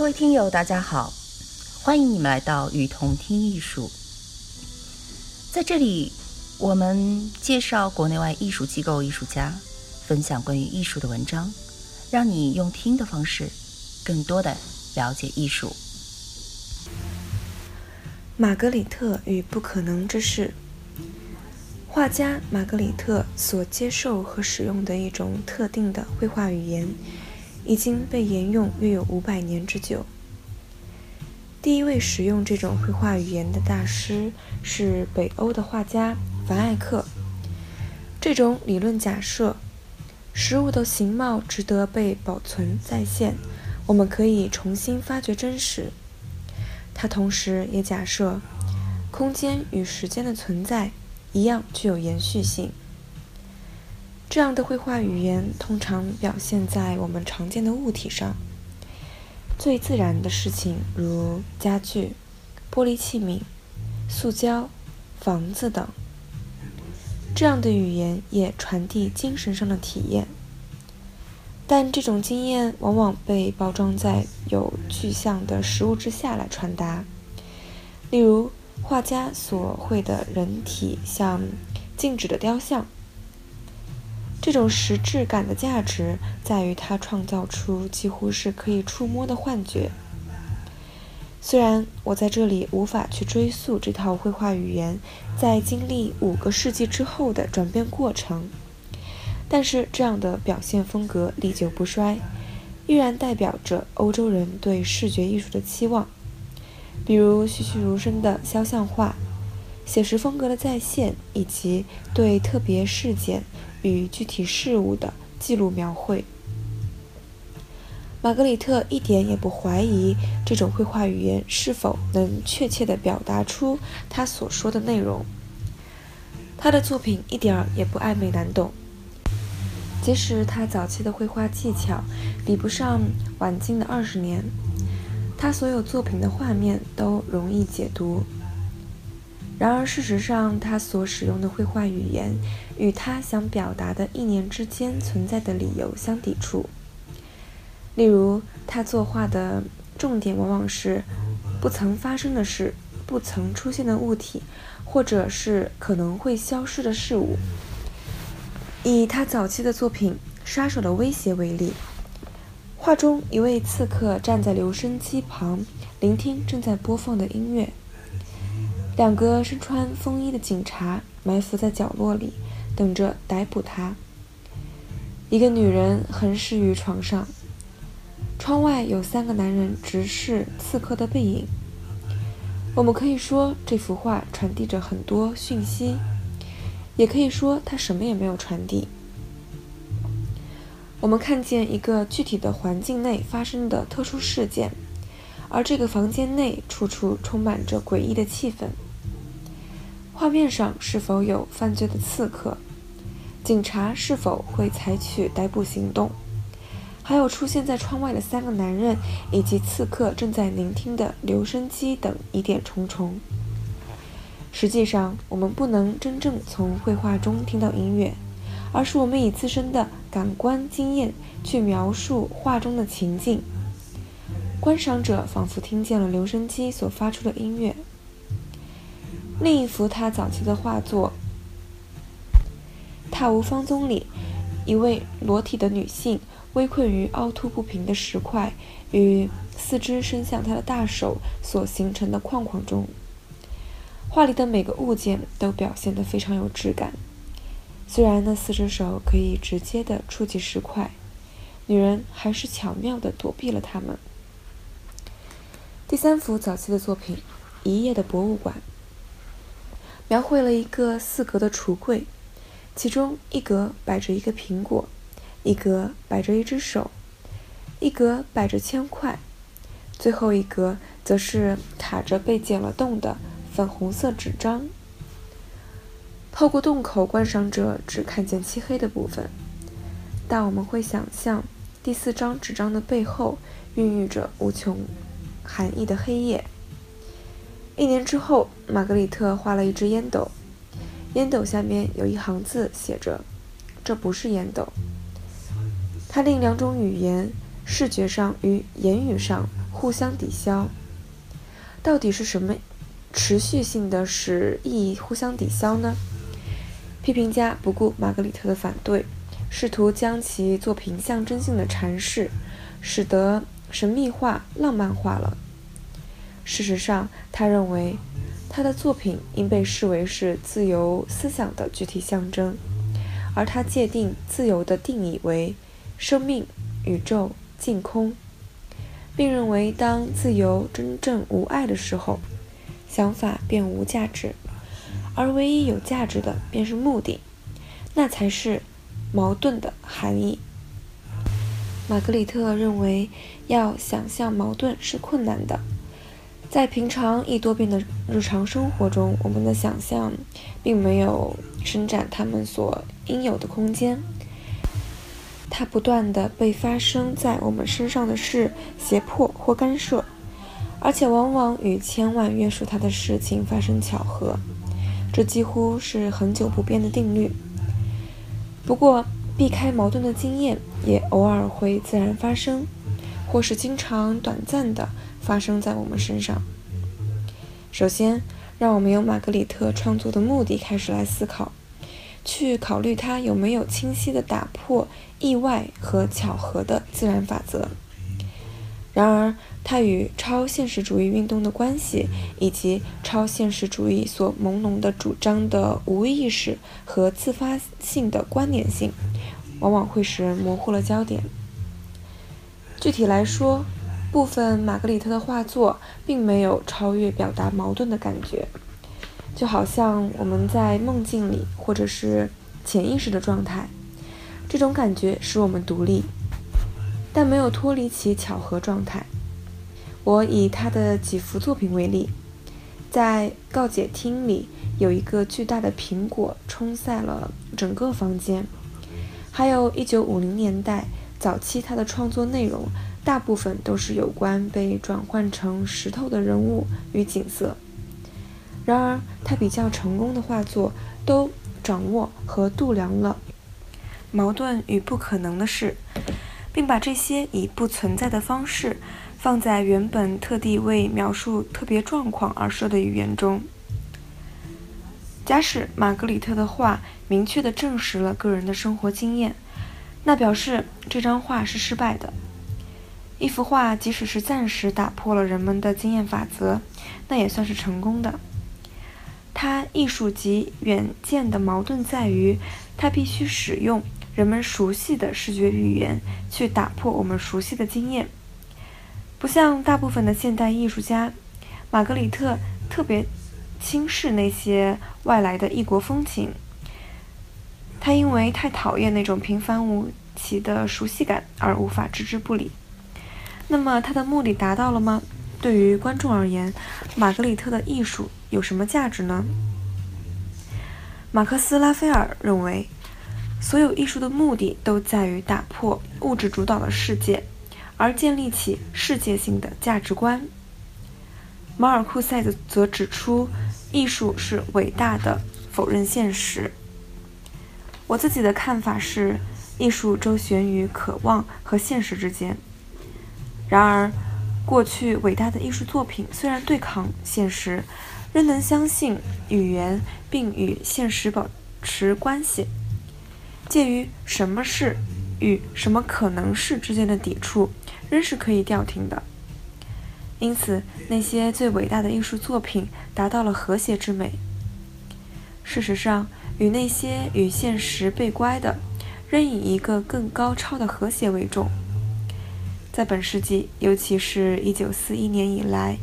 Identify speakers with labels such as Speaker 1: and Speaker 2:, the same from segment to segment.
Speaker 1: 各位听友，大家好，欢迎你们来到雨桐听艺术。在这里，我们介绍国内外艺术机构、艺术家，分享关于艺术的文章，让你用听的方式，更多的了解艺术。
Speaker 2: 玛格里特与不可能之事。画家玛格里特所接受和使用的一种特定的绘画语言。已经被沿用约有五百年之久。第一位使用这种绘画语言的大师是北欧的画家凡艾克。这种理论假设，食物的形貌值得被保存再现，我们可以重新发掘真实。他同时也假设，空间与时间的存在一样具有延续性。这样的绘画语言通常表现在我们常见的物体上，最自然的事情如家具、玻璃器皿、塑胶、房子等。这样的语言也传递精神上的体验，但这种经验往往被包装在有具象的实物之下来传达。例如，画家所绘的人体像静止的雕像。这种实质感的价值在于它创造出几乎是可以触摸的幻觉。虽然我在这里无法去追溯这套绘画语言在经历五个世纪之后的转变过程，但是这样的表现风格历久不衰，依然代表着欧洲人对视觉艺术的期望，比如栩栩如生的肖像画、写实风格的再现，以及对特别事件。与具体事物的记录描绘。玛格里特一点也不怀疑这种绘画语言是否能确切地表达出他所说的内容。他的作品一点儿也不暧昧难懂，即使他早期的绘画技巧比不上晚近的二十年，他所有作品的画面都容易解读。然而，事实上，他所使用的绘画语言与他想表达的一年之间存在的理由相抵触。例如，他作画的重点往往是不曾发生的事、不曾出现的物体，或者是可能会消失的事物。以他早期的作品《杀手的威胁》为例，画中一位刺客站在留声机旁，聆听正在播放的音乐。两个身穿风衣的警察埋伏在角落里，等着逮捕他。一个女人横尸于床上，窗外有三个男人直视刺客的背影。我们可以说这幅画传递着很多讯息，也可以说它什么也没有传递。我们看见一个具体的环境内发生的特殊事件，而这个房间内处处充满着诡异的气氛。画面上是否有犯罪的刺客？警察是否会采取逮捕行动？还有出现在窗外的三个男人，以及刺客正在聆听的留声机等疑点重重。实际上，我们不能真正从绘画中听到音乐，而是我们以自身的感官经验去描述画中的情境。观赏者仿佛听见了留声机所发出的音乐。另一幅他早期的画作《踏无芳踪》里，一位裸体的女性微困于凹凸不平的石块与四肢伸向她的大手所形成的框框中。画里的每个物件都表现得非常有质感，虽然那四只手可以直接的触及石块，女人还是巧妙地躲避了它们。第三幅早期的作品《一夜的博物馆》。描绘了一个四格的橱柜，其中一格摆着一个苹果，一格摆着一只手，一格摆着铅块，最后一格则是卡着被剪了洞的粉红色纸张。透过洞口，观赏者只看见漆黑的部分，但我们会想象第四张纸张的背后孕育着无穷含义的黑夜。一年之后，玛格丽特画了一只烟斗，烟斗下面有一行字，写着：“这不是烟斗。”他另两种语言，视觉上与言语上互相抵消。到底是什么持续性的使意义互相抵消呢？批评家不顾玛格丽特的反对，试图将其作品象征性的阐释，使得神秘化、浪漫化了。事实上，他认为他的作品应被视为是自由思想的具体象征，而他界定自由的定义为生命、宇宙、净空。并认为，当自由真正无爱的时候，想法便无价值，而唯一有价值的便是目的，那才是矛盾的含义。玛格里特认为，要想象矛盾是困难的，在平常易多变的日常生活中，我们的想象并没有伸展他们所应有的空间。它不断的被发生在我们身上的事胁迫或干涉，而且往往与千万约束它的事情发生巧合，这几乎是很久不变的定律。不过，避开矛盾的经验也偶尔会自然发生，或是经常短暂的发生在我们身上。首先，让我们由玛格里特创作的目的开始来思考。去考虑它有没有清晰地打破意外和巧合的自然法则。然而，它与超现实主义运动的关系，以及超现实主义所朦胧的主张的无意识和自发性的关联性，往往会使人模糊了焦点。具体来说，部分玛格丽特的画作并没有超越表达矛盾的感觉。就好像我们在梦境里，或者是潜意识的状态，这种感觉使我们独立，但没有脱离其巧合状态。我以他的几幅作品为例，在告解厅里有一个巨大的苹果冲塞了整个房间，还有一九五零年代早期他的创作内容，大部分都是有关被转换成石头的人物与景色。然而，他比较成功的画作都掌握和度量了矛盾与不可能的事，并把这些以不存在的方式放在原本特地为描述特别状况而设的语言中。假使玛格里特的画明确地证实了个人的生活经验，那表示这张画是失败的。一幅画即使是暂时打破了人们的经验法则，那也算是成功的。它艺术及远见的矛盾在于，它必须使用人们熟悉的视觉语言去打破我们熟悉的经验。不像大部分的现代艺术家，玛格里特特别轻视那些外来的异国风情。他因为太讨厌那种平凡无奇的熟悉感而无法置之不理。那么他的目的达到了吗？对于观众而言，玛格丽特的艺术有什么价值呢？马克思·拉斐尔认为，所有艺术的目的都在于打破物质主导的世界，而建立起世界性的价值观。马尔库塞则指出，艺术是伟大的否认现实。我自己的看法是，艺术周旋于渴望和现实之间。然而，过去伟大的艺术作品虽然对抗现实，仍能相信语言，并与现实保持关系。介于什么是与什么可能是之间的抵触，仍是可以调停的。因此，那些最伟大的艺术作品达到了和谐之美。事实上，与那些与现实背乖的，仍以一个更高超的和谐为重。在本世纪，尤其是一九四一年以来，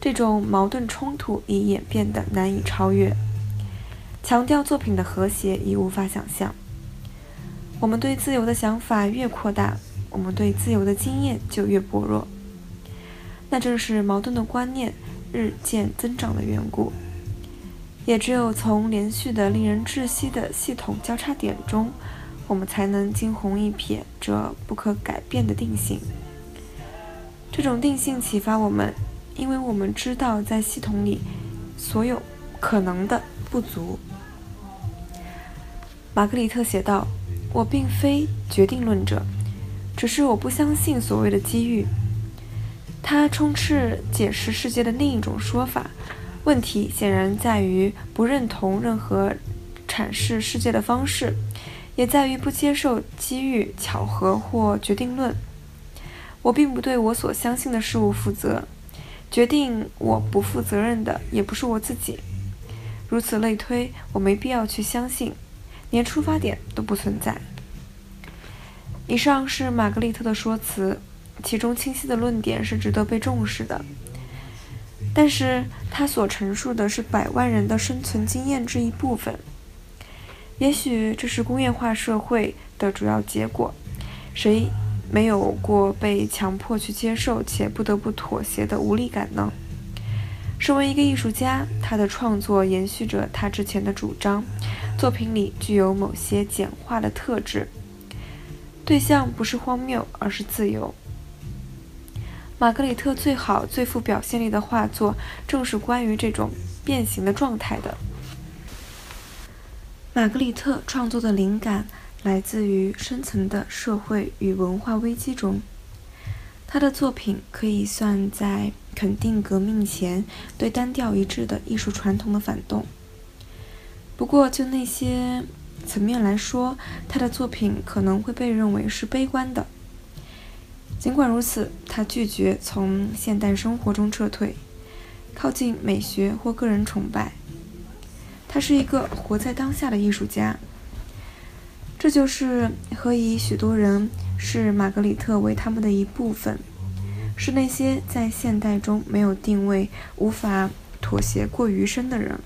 Speaker 2: 这种矛盾冲突已演变得难以超越。强调作品的和谐已无法想象。我们对自由的想法越扩大，我们对自由的经验就越薄弱。那正是矛盾的观念日渐增长的缘故。也只有从连续的、令人窒息的系统交叉点中。我们才能惊鸿一瞥这不可改变的定性。这种定性启发我们，因为我们知道在系统里所有可能的不足。玛格丽特写道：“我并非决定论者，只是我不相信所谓的机遇。”他充斥解释世界的另一种说法。问题显然在于不认同任何阐释世界的方式，也在于不接受机遇、巧合或决定论。我并不对我所相信的事物负责，决定我不负责任的也不是我自己。如此类推，我没必要去相信，连出发点都不存在。以上是玛格丽特的说辞，其中清晰的论点是值得被重视的。但是他所陈述的是百万人的生存经验之一部分，也许这是工业化社会的主要结果。谁没有过被强迫去接受且不得不妥协的无力感呢？身为一个艺术家，他的创作延续着他之前的主张，作品里具有某些简化的特质，对象不是荒谬，而是自由。玛格里特最好、最富表现力的画作，正是关于这种变形的状态的。玛格丽特创作的灵感来自于深层的社会与文化危机中。他的作品可以算在肯定革命前对单调一致的艺术传统的反动。不过，就那些层面来说，他的作品可能会被认为是悲观的。尽管如此，他拒绝从现代生活中撤退，靠近美学或个人崇拜。他是一个活在当下的艺术家。这就是何以许多人视玛格里特为他们的一部分，是那些在现代中没有定位、无法妥协过余深的人，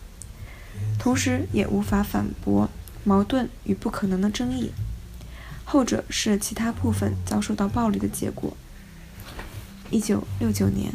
Speaker 2: 同时也无法反驳矛盾与不可能的争议。后者是其他部分遭受到暴力的结果。一九六九年，